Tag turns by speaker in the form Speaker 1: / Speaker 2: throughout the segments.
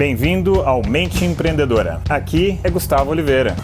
Speaker 1: Bem-vindo ao Mente Empreendedora. Aqui é Gustavo Oliveira.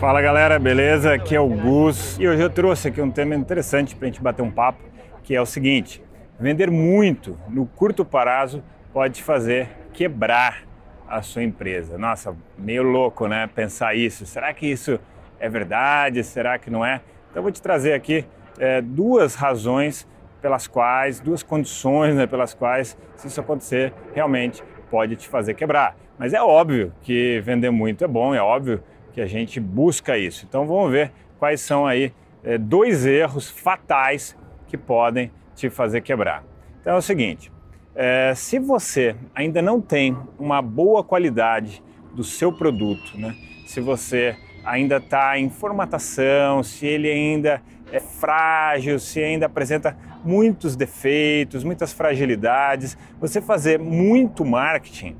Speaker 1: Fala galera, beleza? Aqui é o Gus e hoje eu trouxe aqui um tema interessante para a gente bater um papo, que é o seguinte: vender muito no curto prazo pode fazer quebrar a sua empresa. Nossa, meio louco, né? Pensar isso. Será que isso é verdade? Será que não é? Então eu vou te trazer aqui é, duas razões pelas quais, duas condições né, pelas quais, se isso acontecer, realmente pode te fazer quebrar. Mas é óbvio que vender muito é bom, é óbvio que a gente busca isso. Então vamos ver quais são aí é, dois erros fatais que podem te fazer quebrar. Então é o seguinte: é, se você ainda não tem uma boa qualidade do seu produto, né? se você ainda está em formatação, se ele ainda é frágil, se ainda apresenta muitos defeitos, muitas fragilidades, você fazer muito marketing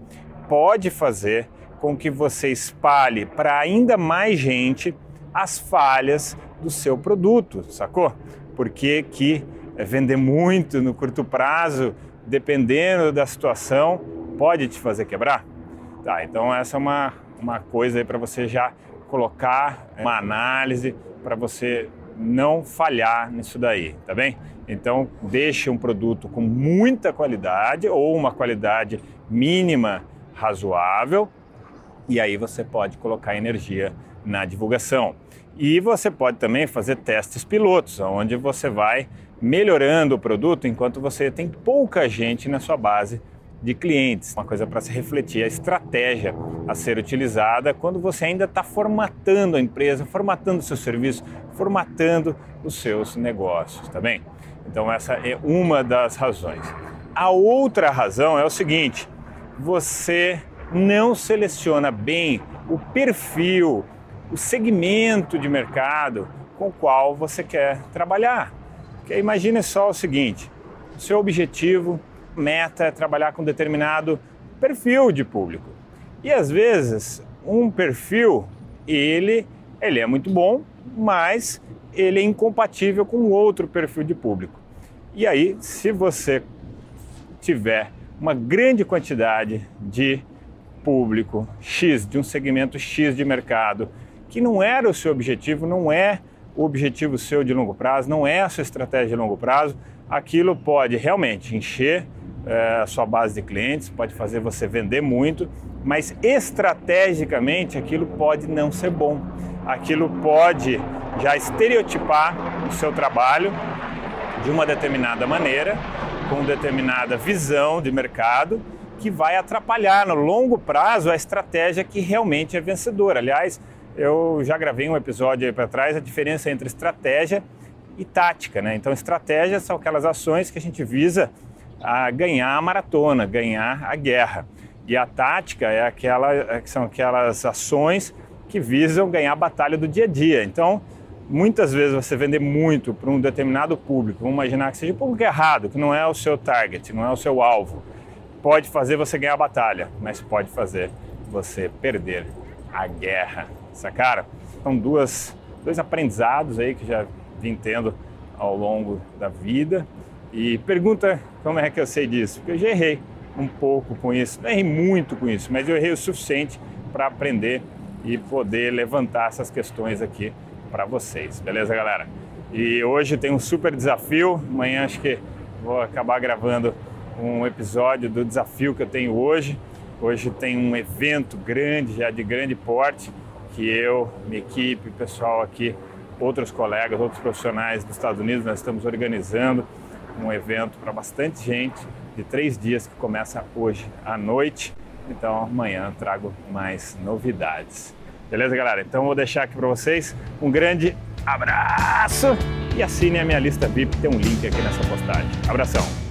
Speaker 1: pode fazer com que você espalhe para ainda mais gente as falhas do seu produto, sacou? Porque que vender muito no curto prazo, dependendo da situação, pode te fazer quebrar? Tá, então essa é uma, uma coisa aí para você já colocar uma análise para você não falhar nisso daí, tá bem? Então, deixe um produto com muita qualidade ou uma qualidade mínima razoável e aí você pode colocar energia na divulgação. E você pode também fazer testes pilotos, onde você vai melhorando o produto enquanto você tem pouca gente na sua base de clientes. Uma coisa para se refletir, a estratégia a ser utilizada quando você ainda está formatando a empresa, formatando o seu serviço, formatando os seus negócios, tá bem? Então essa é uma das razões. A outra razão é o seguinte: você não seleciona bem o perfil, o segmento de mercado com o qual você quer trabalhar. Porque imagine só o seguinte: o seu objetivo meta é trabalhar com determinado perfil de público. E às vezes um perfil ele ele é muito bom, mas ele é incompatível com outro perfil de público. E aí, se você tiver uma grande quantidade de público X, de um segmento X de mercado, que não era o seu objetivo, não é o objetivo seu de longo prazo, não é a sua estratégia de longo prazo, aquilo pode realmente encher é, a sua base de clientes, pode fazer você vender muito, mas estrategicamente aquilo pode não ser bom. Aquilo pode já estereotipar o seu trabalho de uma determinada maneira, com determinada visão de mercado, que vai atrapalhar no longo prazo a estratégia que realmente é vencedora. Aliás, eu já gravei um episódio aí para trás a diferença entre estratégia e tática, né? Então, estratégia são aquelas ações que a gente visa a ganhar a maratona, ganhar a guerra. E a tática é aquela, é, são aquelas ações que visam ganhar a batalha do dia a dia. Então, muitas vezes você vender muito para um determinado público, vamos imaginar que seja um público errado, que não é o seu target, não é o seu alvo, pode fazer você ganhar a batalha, mas pode fazer você perder a guerra. Sacaram? São duas, dois aprendizados aí que já vim tendo ao longo da vida. E pergunta como é que eu sei disso? Porque eu já errei um pouco com isso, não errei muito com isso, mas eu errei o suficiente para aprender e poder levantar essas questões aqui para vocês, beleza, galera? E hoje tem um super desafio, amanhã acho que vou acabar gravando um episódio do desafio que eu tenho hoje. Hoje tem um evento grande, já de grande porte, que eu, minha equipe, pessoal aqui, outros colegas, outros profissionais dos Estados Unidos, nós estamos organizando um evento para bastante gente de três dias que começa hoje à noite. Então amanhã trago mais novidades. Beleza, galera? Então vou deixar aqui para vocês um grande abraço e assine a minha lista VIP, tem um link aqui nessa postagem. Abração!